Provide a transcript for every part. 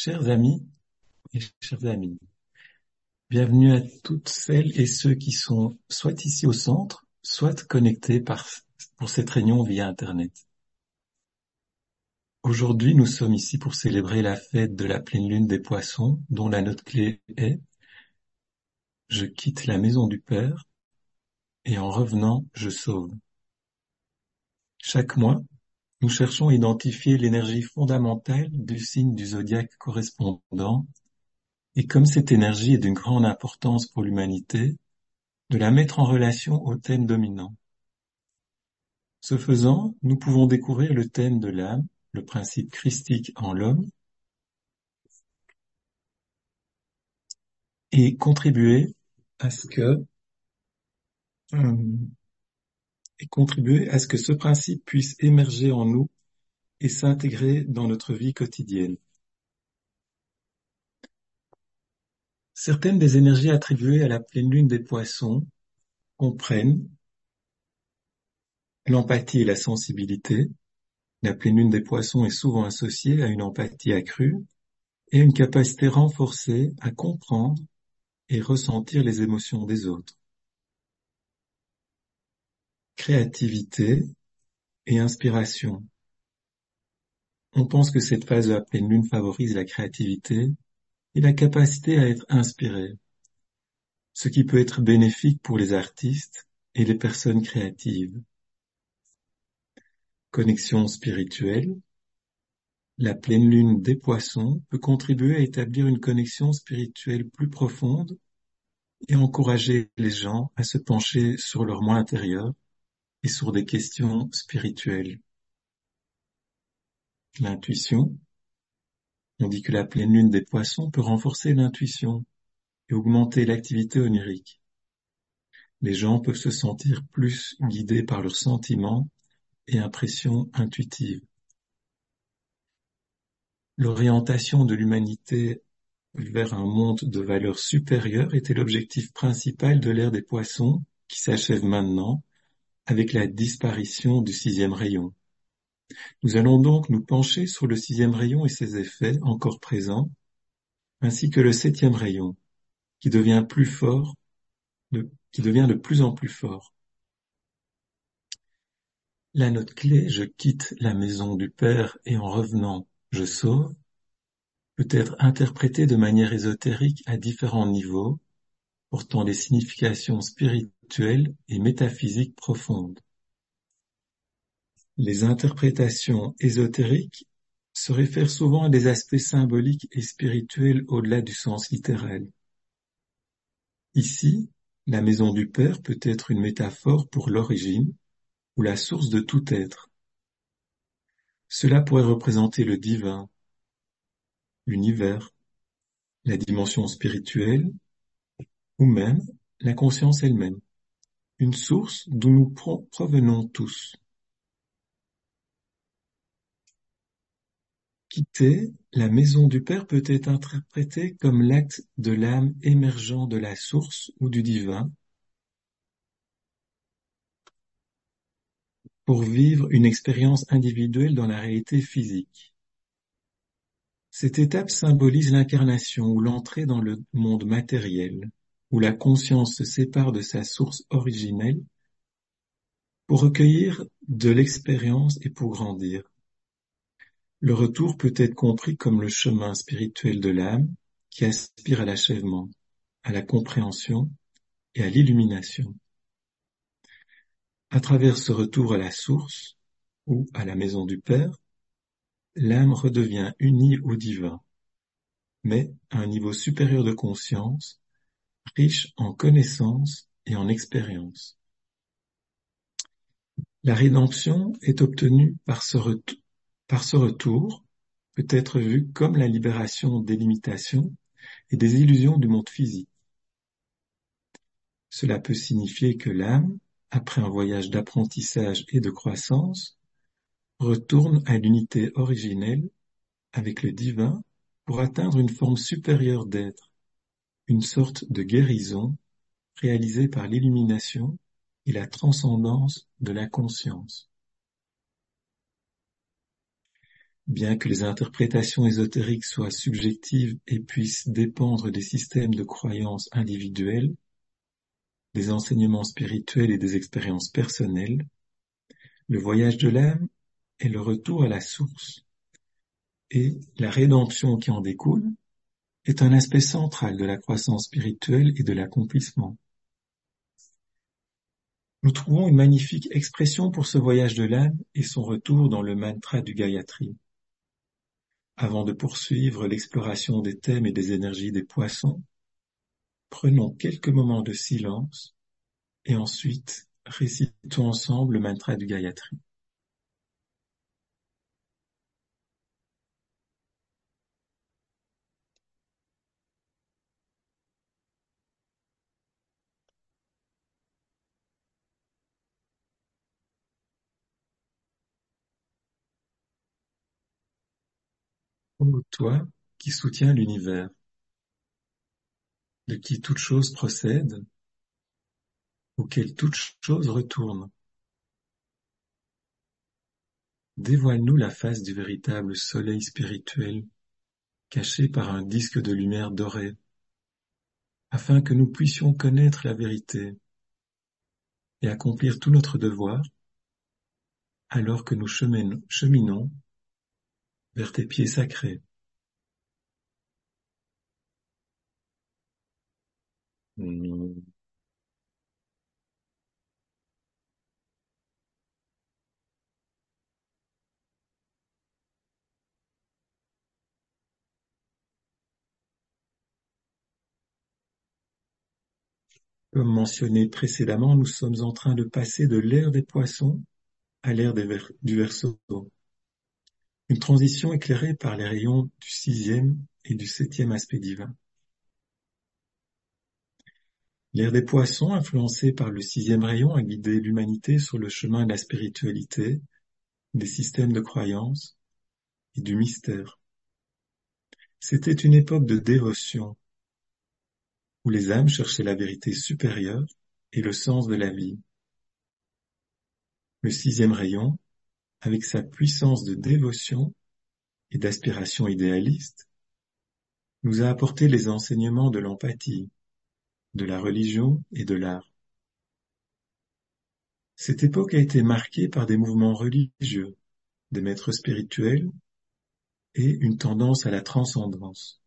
Chers amis et chers amis, bienvenue à toutes celles et ceux qui sont soit ici au centre, soit connectés pour cette réunion via Internet. Aujourd'hui, nous sommes ici pour célébrer la fête de la pleine lune des poissons, dont la note clé est Je quitte la maison du Père, et en revenant, je sauve. Chaque mois, nous cherchons à identifier l'énergie fondamentale du signe du zodiaque correspondant, et comme cette énergie est d'une grande importance pour l'humanité, de la mettre en relation au thème dominant. Ce faisant, nous pouvons découvrir le thème de l'âme, le principe christique en l'homme, et contribuer à ce que euh, et contribuer à ce que ce principe puisse émerger en nous et s'intégrer dans notre vie quotidienne. Certaines des énergies attribuées à la pleine lune des poissons comprennent l'empathie et la sensibilité. La pleine lune des poissons est souvent associée à une empathie accrue et une capacité renforcée à comprendre et ressentir les émotions des autres créativité et inspiration. On pense que cette phase de la pleine lune favorise la créativité et la capacité à être inspiré, ce qui peut être bénéfique pour les artistes et les personnes créatives. Connexion spirituelle. La pleine lune des poissons peut contribuer à établir une connexion spirituelle plus profonde et encourager les gens à se pencher sur leur moi intérieur et sur des questions spirituelles. L'intuition. On dit que la pleine lune des poissons peut renforcer l'intuition et augmenter l'activité onirique. Les gens peuvent se sentir plus guidés par leurs sentiments et impressions intuitives. L'orientation de l'humanité vers un monde de valeurs supérieures était l'objectif principal de l'ère des poissons qui s'achève maintenant avec la disparition du sixième rayon. Nous allons donc nous pencher sur le sixième rayon et ses effets encore présents, ainsi que le septième rayon, qui devient plus fort, qui devient de plus en plus fort. La note clé, je quitte la maison du Père et en revenant, je sauve, peut être interprétée de manière ésotérique à différents niveaux, portant des significations spirituelles et métaphysique profonde. Les interprétations ésotériques se réfèrent souvent à des aspects symboliques et spirituels au-delà du sens littéral. Ici, la maison du Père peut être une métaphore pour l'origine ou la source de tout être. Cela pourrait représenter le divin, l'univers, la dimension spirituelle ou même la conscience elle-même une source d'où nous provenons tous. Quitter la maison du Père peut être interprété comme l'acte de l'âme émergeant de la source ou du divin pour vivre une expérience individuelle dans la réalité physique. Cette étape symbolise l'incarnation ou l'entrée dans le monde matériel où la conscience se sépare de sa source originelle pour recueillir de l'expérience et pour grandir. Le retour peut être compris comme le chemin spirituel de l'âme qui aspire à l'achèvement, à la compréhension et à l'illumination. À travers ce retour à la source ou à la maison du Père, l'âme redevient unie au divin, mais à un niveau supérieur de conscience riche en connaissances et en expérience. La rédemption est obtenue par ce, par ce retour, peut être vue comme la libération des limitations et des illusions du monde physique. Cela peut signifier que l'âme, après un voyage d'apprentissage et de croissance, retourne à l'unité originelle avec le divin pour atteindre une forme supérieure d'être une sorte de guérison réalisée par l'illumination et la transcendance de la conscience. bien que les interprétations ésotériques soient subjectives et puissent dépendre des systèmes de croyances individuels, des enseignements spirituels et des expériences personnelles, le voyage de l'âme est le retour à la source, et la rédemption qui en découle est un aspect central de la croissance spirituelle et de l'accomplissement. Nous trouvons une magnifique expression pour ce voyage de l'âme et son retour dans le mantra du Gayatri. Avant de poursuivre l'exploration des thèmes et des énergies des poissons, prenons quelques moments de silence et ensuite récitons ensemble le mantra du Gayatri. Ô toi qui soutiens l'univers, de qui toute chose procède, auquel toute chose retourne. Dévoile-nous la face du véritable soleil spirituel, caché par un disque de lumière dorée, afin que nous puissions connaître la vérité et accomplir tout notre devoir, alors que nous cheminons vers tes pieds sacrés. Comme mentionné précédemment, nous sommes en train de passer de l'ère des poissons à l'ère du Verseau. Une transition éclairée par les rayons du sixième et du septième aspect divin. L'ère des poissons, influencée par le sixième rayon, a guidé l'humanité sur le chemin de la spiritualité, des systèmes de croyance et du mystère. C'était une époque de dévotion, où les âmes cherchaient la vérité supérieure et le sens de la vie. Le sixième rayon avec sa puissance de dévotion et d'aspiration idéaliste, nous a apporté les enseignements de l'empathie, de la religion et de l'art. Cette époque a été marquée par des mouvements religieux, des maîtres spirituels et une tendance à la transcendance.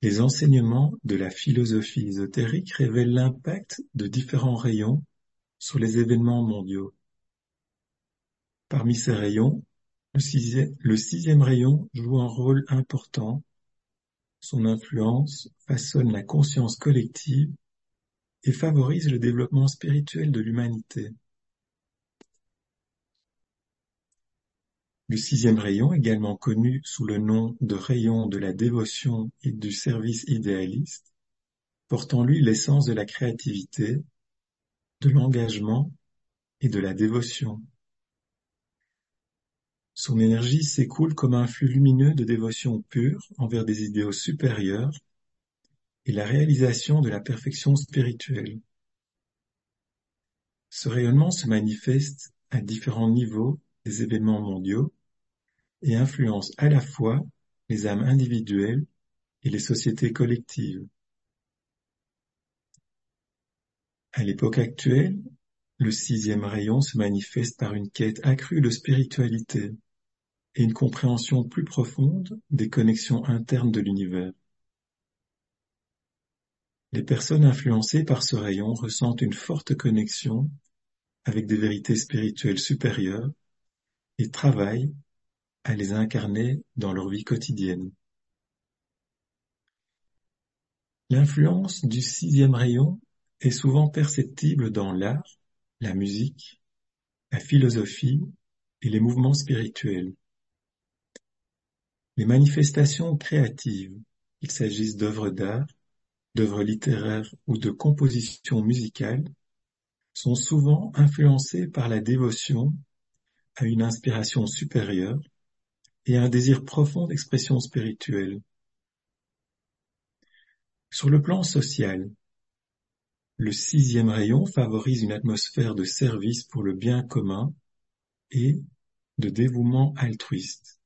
Les enseignements de la philosophie ésotérique révèlent l'impact de différents rayons sur les événements mondiaux. Parmi ces rayons, le sixième, rayon joue un rôle important. Son influence façonne la conscience collective et favorise le développement spirituel de l'humanité. Le sixième rayon, également connu sous le nom de rayon de la dévotion et du service idéaliste, porte en lui l'essence de la créativité, de l'engagement et de la dévotion. Son énergie s'écoule comme un flux lumineux de dévotion pure envers des idéaux supérieurs et la réalisation de la perfection spirituelle. Ce rayonnement se manifeste à différents niveaux des événements mondiaux et influence à la fois les âmes individuelles et les sociétés collectives. À l'époque actuelle, le sixième rayon se manifeste par une quête accrue de spiritualité et une compréhension plus profonde des connexions internes de l'univers. Les personnes influencées par ce rayon ressentent une forte connexion avec des vérités spirituelles supérieures et travaillent à les incarner dans leur vie quotidienne. L'influence du sixième rayon est souvent perceptible dans l'art, la musique, la philosophie et les mouvements spirituels. Les manifestations créatives, qu'il s'agisse d'œuvres d'art, d'œuvres littéraires ou de compositions musicales, sont souvent influencées par la dévotion à une inspiration supérieure et un désir profond d'expression spirituelle. Sur le plan social, le sixième rayon favorise une atmosphère de service pour le bien commun et de dévouement altruiste.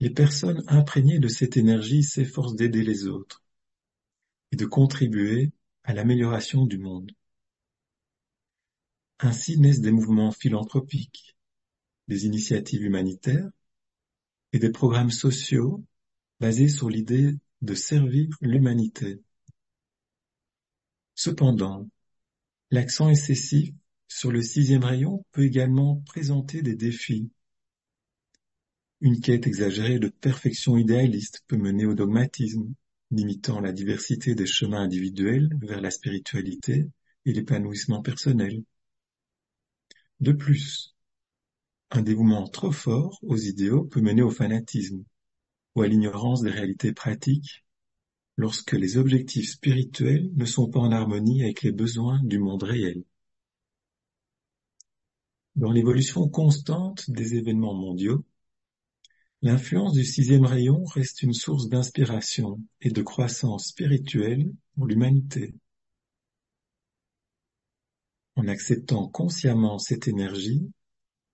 Les personnes imprégnées de cette énergie s'efforcent d'aider les autres et de contribuer à l'amélioration du monde. Ainsi naissent des mouvements philanthropiques, des initiatives humanitaires et des programmes sociaux basés sur l'idée de servir l'humanité. Cependant, l'accent excessif sur le sixième rayon peut également présenter des défis. Une quête exagérée de perfection idéaliste peut mener au dogmatisme, limitant la diversité des chemins individuels vers la spiritualité et l'épanouissement personnel. De plus, un dévouement trop fort aux idéaux peut mener au fanatisme ou à l'ignorance des réalités pratiques lorsque les objectifs spirituels ne sont pas en harmonie avec les besoins du monde réel. Dans l'évolution constante des événements mondiaux, l'influence du sixième rayon reste une source d'inspiration et de croissance spirituelle pour l'humanité. En acceptant consciemment cette énergie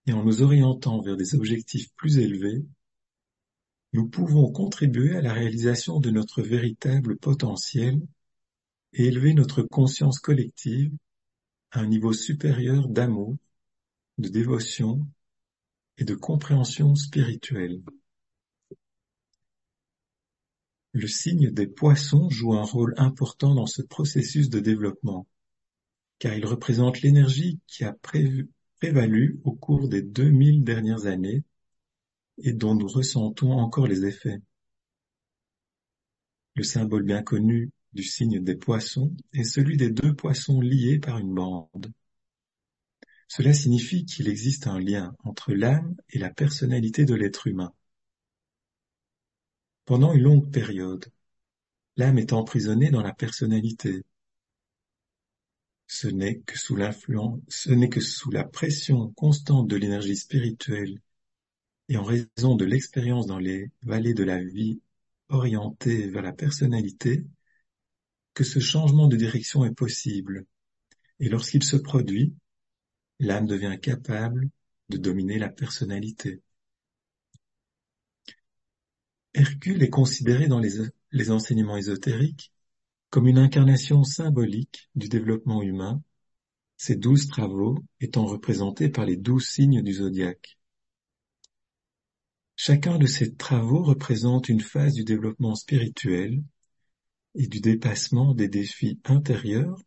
et en nous orientant vers des objectifs plus élevés, nous pouvons contribuer à la réalisation de notre véritable potentiel et élever notre conscience collective à un niveau supérieur d'amour, de dévotion et de compréhension spirituelle. Le signe des poissons joue un rôle important dans ce processus de développement, car il représente l'énergie qui a prévalu au cours des 2000 dernières années et dont nous ressentons encore les effets. Le symbole bien connu du signe des poissons est celui des deux poissons liés par une bande. Cela signifie qu'il existe un lien entre l'âme et la personnalité de l'être humain. Pendant une longue période, l'âme est emprisonnée dans la personnalité. Ce n'est que sous la pression constante de l'énergie spirituelle et en raison de l'expérience dans les vallées de la vie orientée vers la personnalité, que ce changement de direction est possible, et lorsqu'il se produit, l'âme devient capable de dominer la personnalité. Hercule est considéré dans les, enseignements ésotériques comme une incarnation symbolique du développement humain, ses douze travaux étant représentés par les douze signes du zodiaque. Chacun de ces travaux représente une phase du développement spirituel et du dépassement des défis intérieurs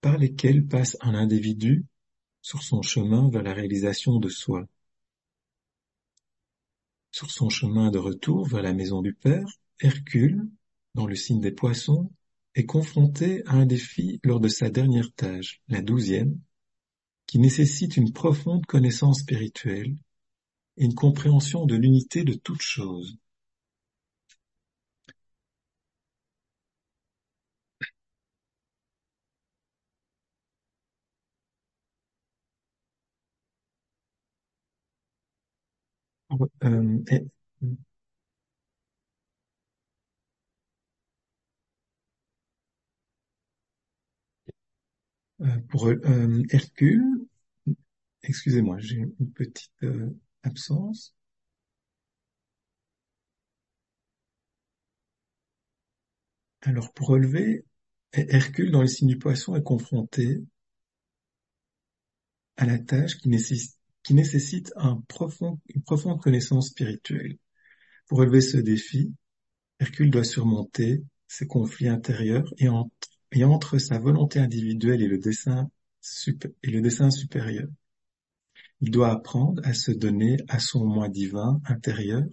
par lesquels passe un individu sur son chemin vers la réalisation de soi. Sur son chemin de retour vers la maison du Père, Hercule, dans le signe des poissons, est confronté à un défi lors de sa dernière tâche, la douzième, qui nécessite une profonde connaissance spirituelle et une compréhension de l'unité de toute chose. Euh, euh, pour euh, Hercule, excusez-moi, j'ai une petite absence. Alors pour relever, Hercule dans le signe du poisson est confronté à la tâche qui nécessite, un profond, une profonde connaissance spirituelle. Pour relever ce défi, Hercule doit surmonter ses conflits intérieurs et entre, sa volonté individuelle et le dessin, et le dessin supérieur. Il doit apprendre à se donner à son moi divin intérieur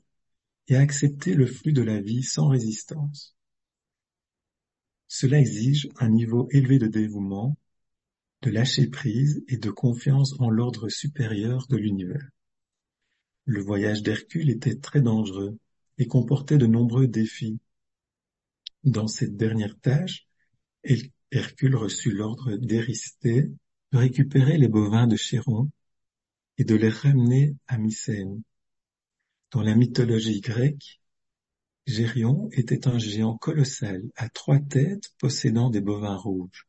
et à accepter le flux de la vie sans résistance. Cela exige un niveau élevé de dévouement, de lâcher prise et de confiance en l'ordre supérieur de l'univers. Le voyage d'Hercule était très dangereux et comportait de nombreux défis. Dans cette dernière tâche, Hercule reçut l'ordre d'Éristée de récupérer les bovins de Chéron et de les ramener à Mycène. Dans la mythologie grecque, Gérion était un géant colossal à trois têtes possédant des bovins rouges.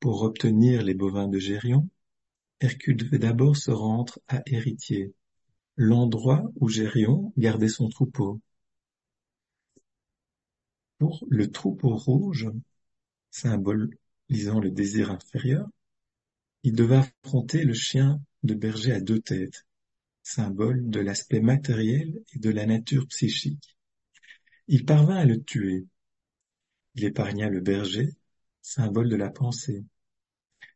Pour obtenir les bovins de Gérion, Hercule devait d'abord se rendre à Héritier, l'endroit où Gérion gardait son troupeau. Pour le troupeau rouge, symbolisant le désir inférieur, il devait affronter le chien de berger à deux têtes, symbole de l'aspect matériel et de la nature psychique. Il parvint à le tuer. Il épargna le berger, symbole de la pensée.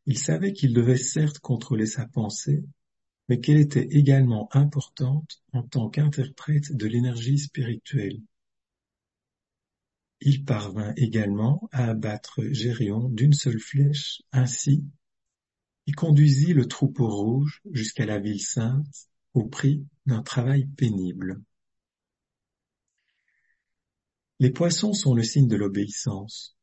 Il savait qu'il devait certes contrôler sa pensée, mais qu'elle était également importante en tant qu'interprète de l'énergie spirituelle. Il parvint également à abattre Gérion d'une seule flèche, ainsi il conduisit le troupeau rouge jusqu'à la ville sainte au prix d'un travail pénible. Les poissons sont le signe de l'obéissance.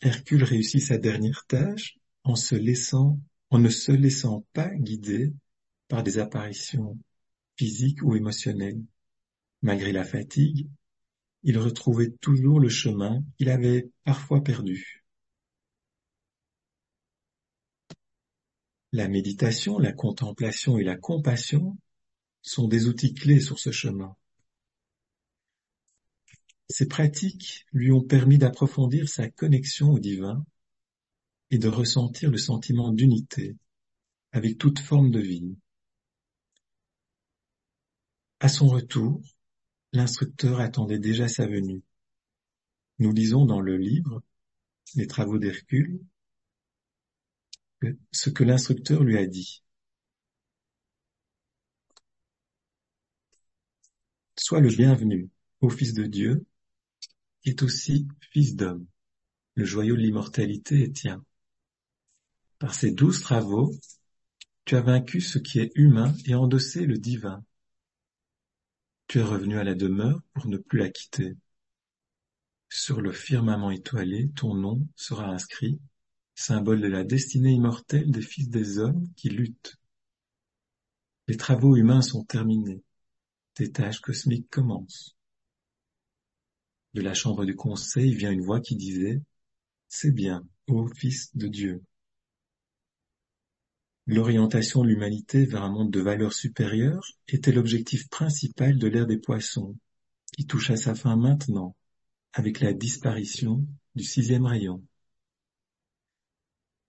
Hercule réussit sa dernière tâche en ne se laissant pas guider par des apparitions physiques ou émotionnelles. Malgré la fatigue, il retrouvait toujours le chemin qu'il avait parfois perdu. La méditation, la contemplation et la compassion sont des outils clés sur ce chemin. Ces pratiques lui ont permis d'approfondir sa connexion au divin et de ressentir le sentiment d'unité avec toute forme de vie. À son retour, l'instructeur attendait déjà sa venue. Nous lisons dans le livre Les travaux d'Hercule ce que l'instructeur lui a dit. Sois le bienvenu, ô Fils de Dieu, est aussi Fils d'homme. Le joyau de l'immortalité est tien. Par ces douze travaux, tu as vaincu ce qui est humain et endossé le divin. Tu es revenu à la demeure pour ne plus la quitter. Sur le firmament étoilé, ton nom sera inscrit, symbole de la destinée immortelle des fils des hommes qui luttent. Les travaux humains sont terminés. Tes tâches cosmiques commencent. De la chambre du conseil vient une voix qui disait C'est bien, ô Fils de Dieu. L'orientation de l'humanité vers un monde de valeurs supérieures était l'objectif principal de l'ère des poissons, qui touche à sa fin maintenant, avec la disparition du sixième rayon.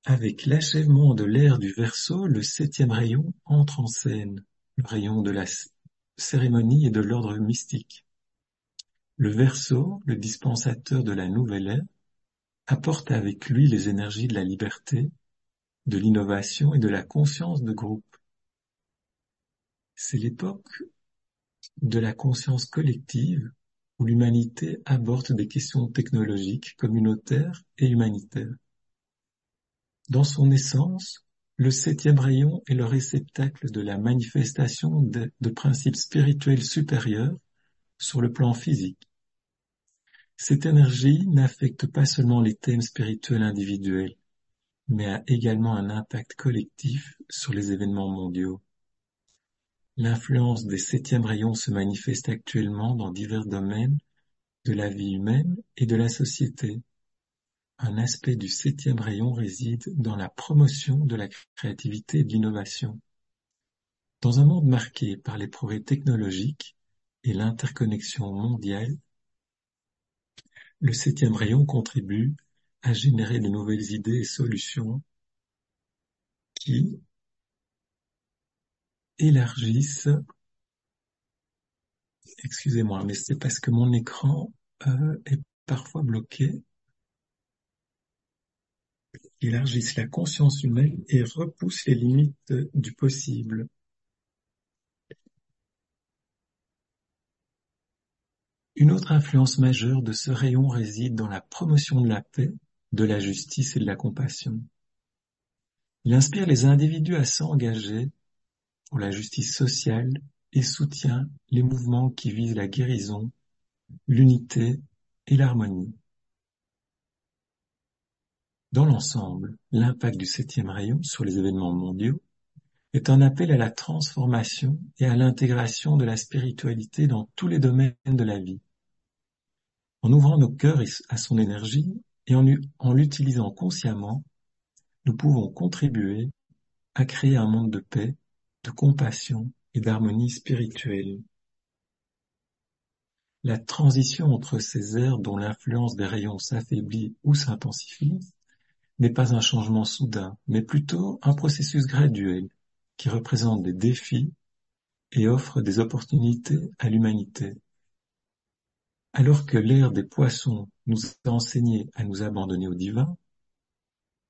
Avec l'achèvement de l'ère du Verseau, le septième rayon entre en scène, le rayon de la cérémonie et de l'ordre mystique. Le Verseau, le dispensateur de la nouvelle ère, apporte avec lui les énergies de la liberté, de l'innovation et de la conscience de groupe. C'est l'époque de la conscience collective où l'humanité aborde des questions technologiques, communautaires et humanitaires. Dans son essence, le septième rayon est le réceptacle de la manifestation de, de principes spirituels supérieurs sur le plan physique. Cette énergie n'affecte pas seulement les thèmes spirituels individuels, mais a également un impact collectif sur les événements mondiaux. L'influence des septièmes rayons se manifeste actuellement dans divers domaines de la vie humaine et de la société. Un aspect du septième rayon réside dans la promotion de la créativité et de l'innovation. Dans un monde marqué par les progrès technologiques et l'interconnexion mondiale, le septième rayon contribue à générer de nouvelles idées et solutions qui élargissent excusez-moi, mais c'est parce que mon écran euh, est parfois bloqué. Élargissent la conscience humaine et repoussent les limites du possible. Une autre influence majeure de ce rayon réside dans la promotion de la paix de la justice et de la compassion. Il inspire les individus à s'engager pour la justice sociale et soutient les mouvements qui visent la guérison, l'unité et l'harmonie. Dans l'ensemble, l'impact du septième rayon sur les événements mondiaux est un appel à la transformation et à l'intégration de la spiritualité dans tous les domaines de la vie. En ouvrant nos cœurs à son énergie, et en, l'utilisant consciemment, nous pouvons contribuer à créer un monde de paix, de compassion et d'harmonie spirituelle. La transition entre ces aires dont l'influence des rayons s'affaiblit ou s'intensifie n'est pas un changement soudain, mais plutôt un processus graduel qui représente des défis et offre des opportunités à l'humanité. Alors que l'ère des poissons nous a enseigné à nous abandonner au divin,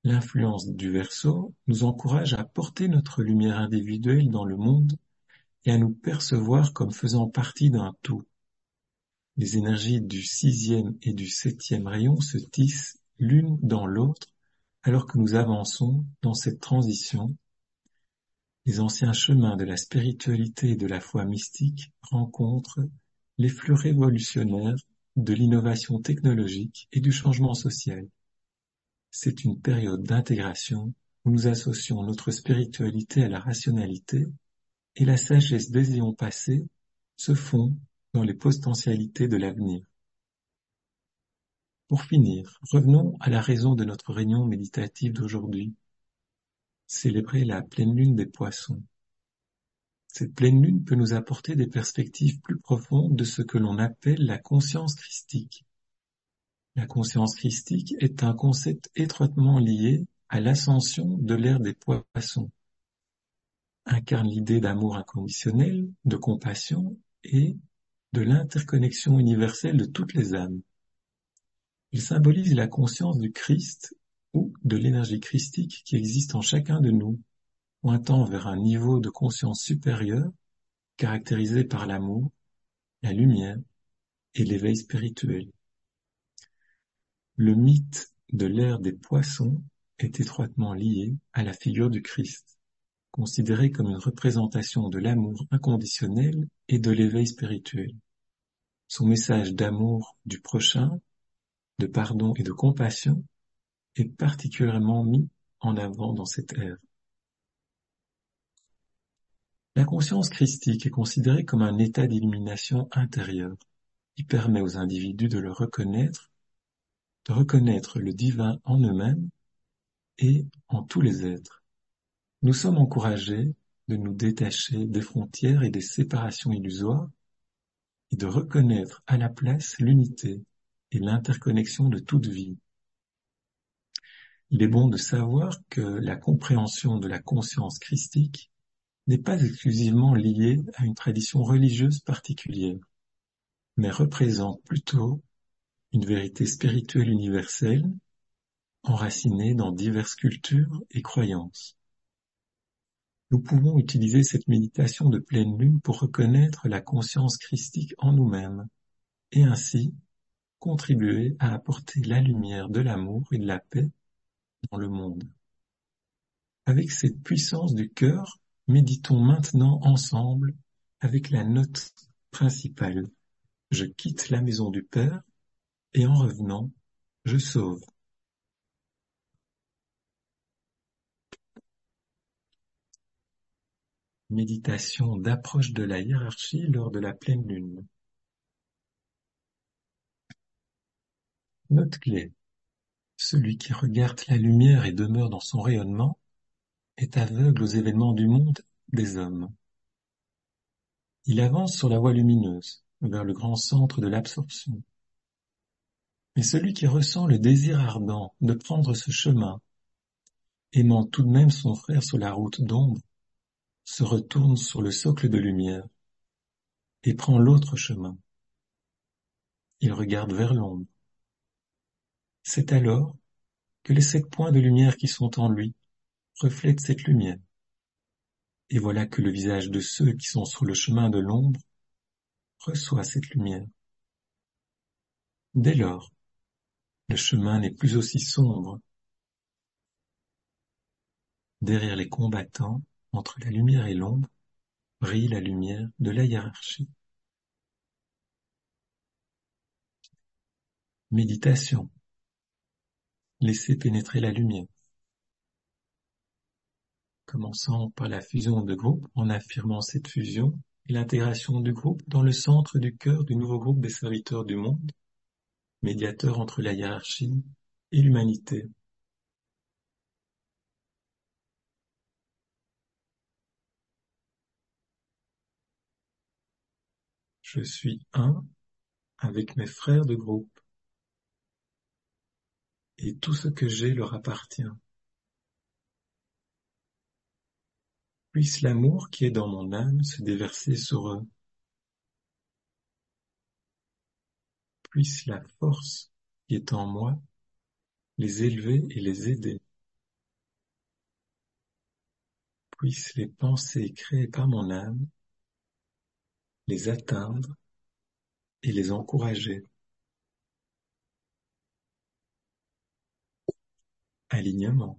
l'influence du Verseau nous encourage à porter notre lumière individuelle dans le monde et à nous percevoir comme faisant partie d'un tout. Les énergies du sixième et du septième rayon se tissent l'une dans l'autre alors que nous avançons dans cette transition. Les anciens chemins de la spiritualité et de la foi mystique rencontrent les flux révolutionnaires de l'innovation technologique et du changement social. C'est une période d'intégration où nous associons notre spiritualité à la rationalité et la sagesse des éons passés se fond dans les potentialités de l'avenir. Pour finir, revenons à la raison de notre réunion méditative d'aujourd'hui. Célébrer la pleine lune des poissons. Cette pleine lune peut nous apporter des perspectives plus profondes de ce que l'on appelle la conscience christique. La conscience christique est un concept étroitement lié à l'ascension de l'ère des poissons. Incarne l'idée d'amour inconditionnel, de compassion et de l'interconnexion universelle de toutes les âmes. Il symbolise la conscience du Christ ou de l'énergie christique qui existe en chacun de nous, pointant vers un niveau de conscience supérieur caractérisé par l'amour, la lumière et l'éveil spirituel. Le mythe de l'ère des poissons est étroitement lié à la figure du Christ, considéré comme une représentation de l'amour inconditionnel et de l'éveil spirituel. Son message d'amour du prochain, de pardon et de compassion est particulièrement mis en avant dans cette ère. La conscience christique est considérée comme un état d'illumination intérieure qui permet aux individus de le reconnaître, de reconnaître le divin en eux-mêmes et en tous les êtres. Nous sommes encouragés de nous détacher des frontières et des séparations illusoires et de reconnaître à la place l'unité et l'interconnexion de toute vie. Il est bon de savoir que la compréhension de la conscience christique n'est pas exclusivement liée à une tradition religieuse particulière, mais représente plutôt une vérité spirituelle universelle enracinée dans diverses cultures et croyances. Nous pouvons utiliser cette méditation de pleine lune pour reconnaître la conscience christique en nous-mêmes et ainsi contribuer à apporter la lumière de l'amour et de la paix dans le monde. Avec cette puissance du cœur, méditons maintenant ensemble avec la note principale. Je quitte la maison du Père et en revenant, je sauve. Méditation d'approche de la hiérarchie lors de la pleine lune. Note clé. Celui qui regarde la lumière et demeure dans son rayonnement est aveugle aux événements du monde des hommes. Il avance sur la voie lumineuse, vers le grand centre de l'absorption. Mais celui qui ressent le désir ardent de prendre ce chemin, aimant tout de même son frère sur la route d'ombre, se retourne sur le socle de lumière et prend l'autre chemin. Il regarde vers l'ombre. C'est alors que les sept points de lumière qui sont en lui reflètent cette lumière. Et voilà que le visage de ceux qui sont sur le chemin de l'ombre reçoit cette lumière. Dès lors, le chemin n'est plus aussi sombre. Derrière les combattants, entre la lumière et l'ombre, brille la lumière de la hiérarchie. Méditation. Laissez pénétrer la lumière commençant par la fusion de groupe en affirmant cette fusion et l'intégration du groupe dans le centre du cœur du nouveau groupe des serviteurs du monde, médiateur entre la hiérarchie et l'humanité. Je suis un avec mes frères de groupe et tout ce que j'ai leur appartient. Puisse l'amour qui est dans mon âme se déverser sur eux. Puisse la force qui est en moi les élever et les aider. Puissent les pensées créées par mon âme les atteindre et les encourager. Alignement.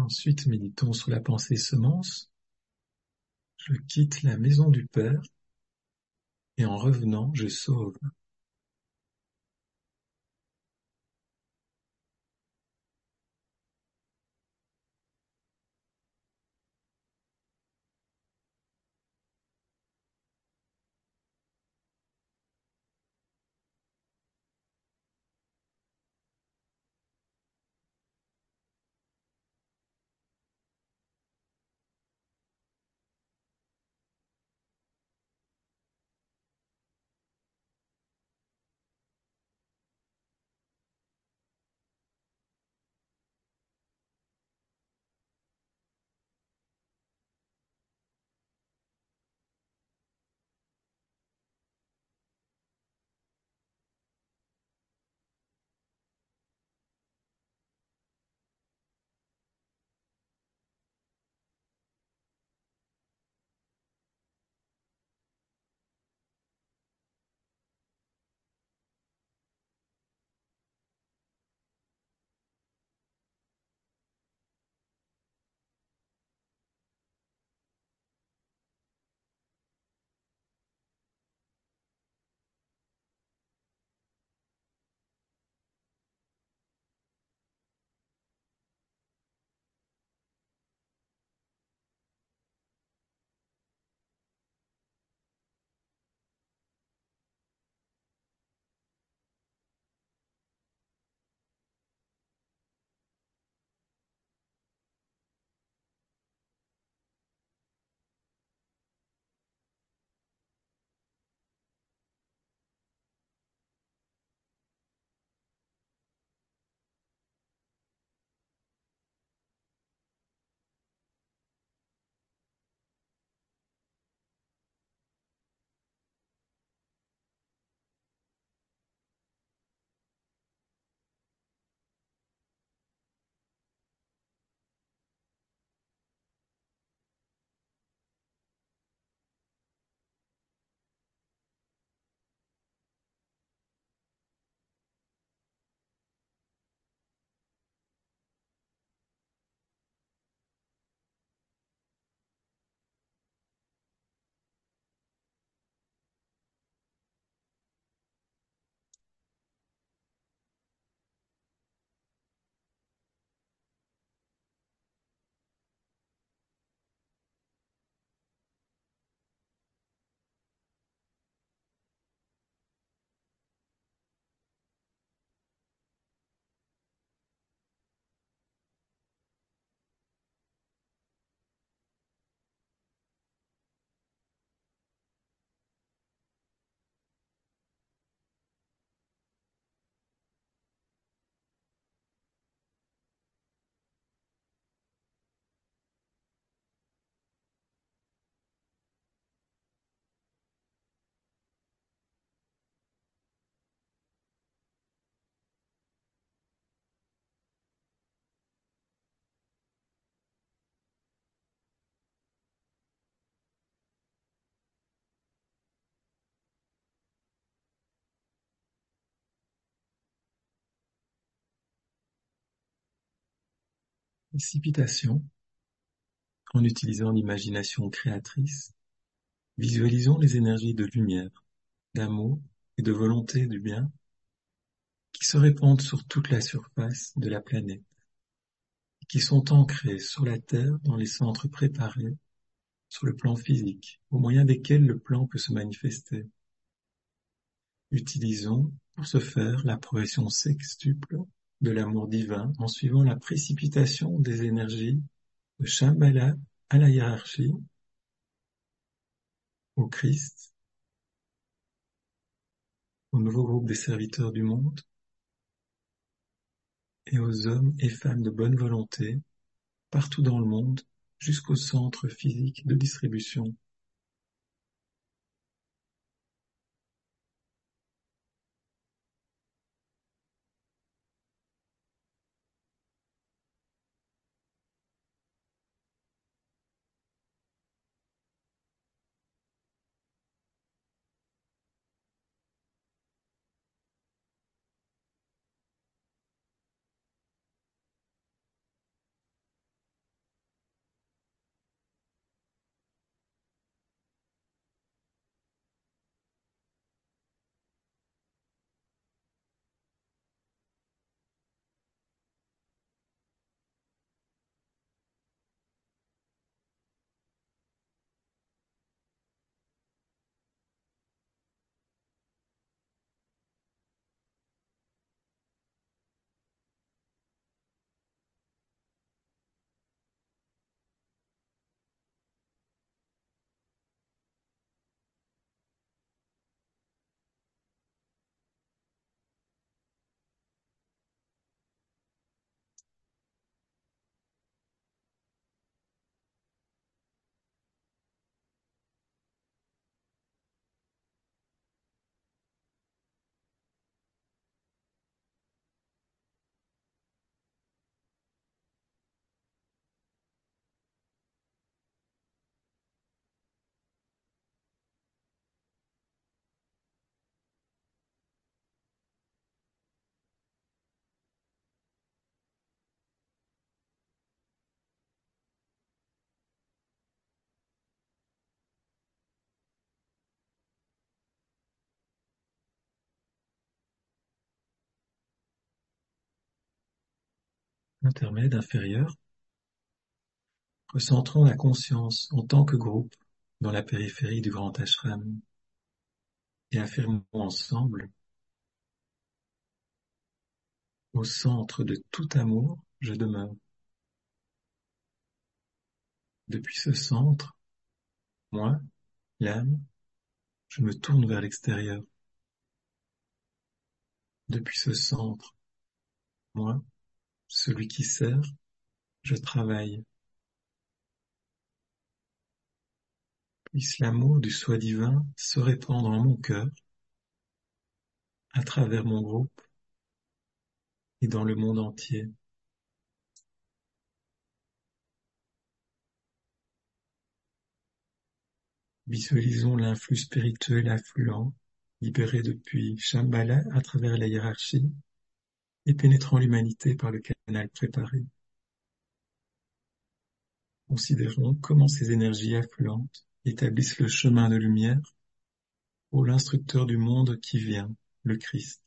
Ensuite, méditons sur la pensée semence. Je quitte la maison du Père et en revenant, je sauve. Précipitation. En utilisant l'imagination créatrice, visualisons les énergies de lumière, d'amour et de volonté du bien qui se répandent sur toute la surface de la planète qui sont ancrées sur la Terre dans les centres préparés sur le plan physique, au moyen desquels le plan peut se manifester. Utilisons pour ce faire la progression sextuple de l'amour divin en suivant la précipitation des énergies de Shambhala à la hiérarchie, au Christ, au nouveau groupe des serviteurs du monde et aux hommes et femmes de bonne volonté partout dans le monde jusqu'au centre physique de distribution. Intermède inférieur, recentrons la conscience en tant que groupe dans la périphérie du grand ashram et affirmons ensemble au centre de tout amour, je demeure. Depuis ce centre, moi, l'âme, je me tourne vers l'extérieur. Depuis ce centre, moi, celui qui sert, je travaille. Puisse l'amour du soi divin se répandre en mon cœur, à travers mon groupe et dans le monde entier. Visualisons l'influx spirituel affluent, libéré depuis Shambhala à travers la hiérarchie et pénétrant l'humanité par le canal préparé. Considérons comment ces énergies affluentes établissent le chemin de lumière pour l'instructeur du monde qui vient, le Christ.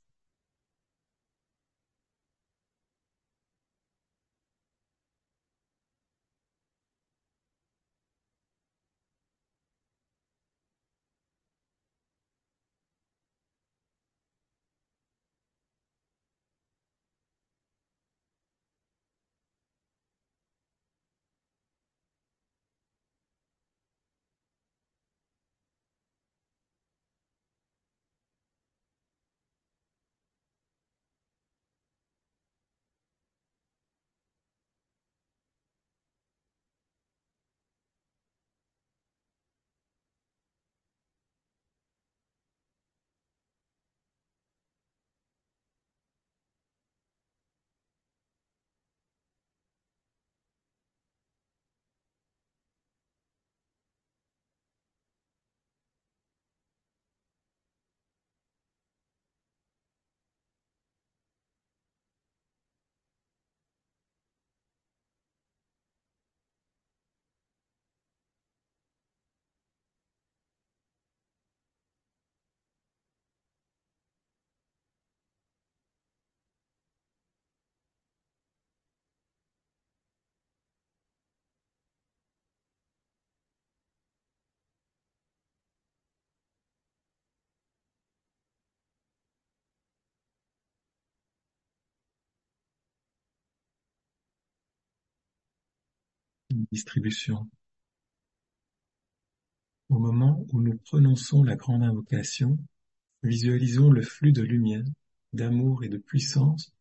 Distribution. Au moment où nous prononçons la grande invocation, visualisons le flux de lumière, d'amour et de puissance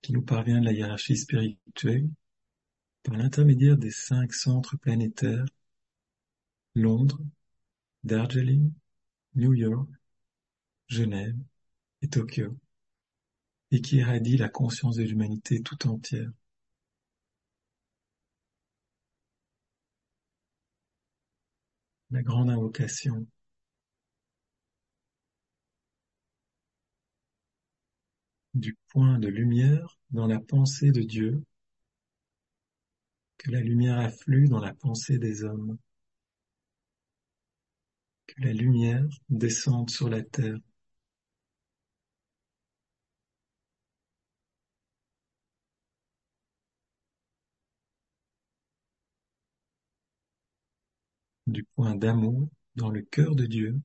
qui nous parvient de la hiérarchie spirituelle par l'intermédiaire des cinq centres planétaires Londres, Darjeeling, New York, Genève et Tokyo, et qui irradie la conscience de l'humanité tout entière. La grande invocation. Du point de lumière dans la pensée de Dieu, que la lumière afflue dans la pensée des hommes, que la lumière descende sur la terre. Du point d'amour dans le cœur de Dieu,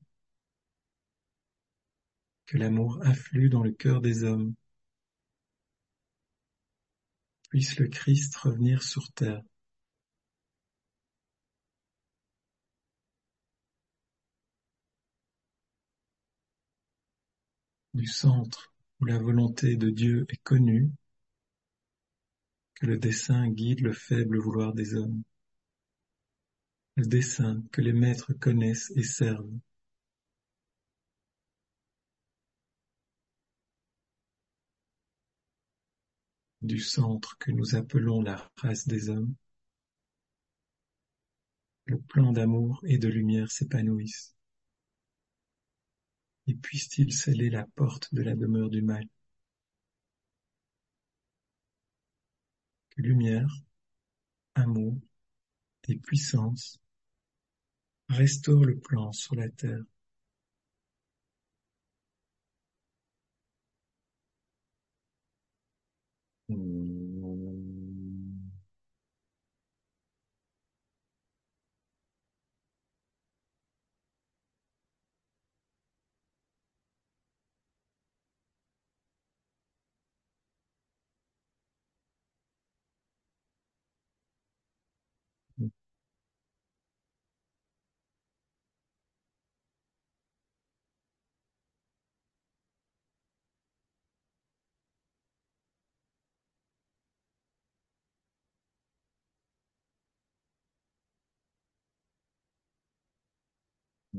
que l'amour afflue dans le cœur des hommes. Puisse le Christ revenir sur terre. Du centre où la volonté de Dieu est connue, que le dessein guide le faible vouloir des hommes dessein que les maîtres connaissent et servent. Du centre que nous appelons la race des hommes, le plan d'amour et de lumière s'épanouissent. Et puisse-t-il sceller la porte de la demeure du mal? Que lumière, amour et puissance restaure le plan sur la terre. Mmh.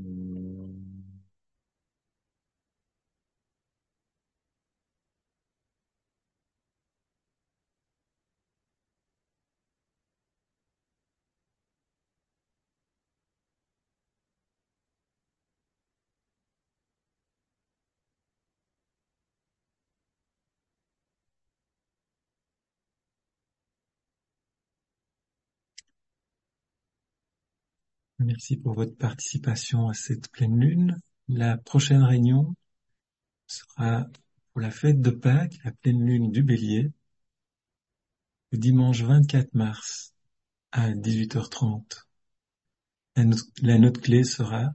Mm. Merci pour votre participation à cette pleine lune. La prochaine réunion sera pour la fête de Pâques, la pleine lune du bélier, le dimanche 24 mars à 18h30. La note, la note clé sera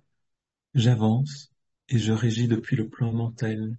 J'avance et je régis depuis le plan mental.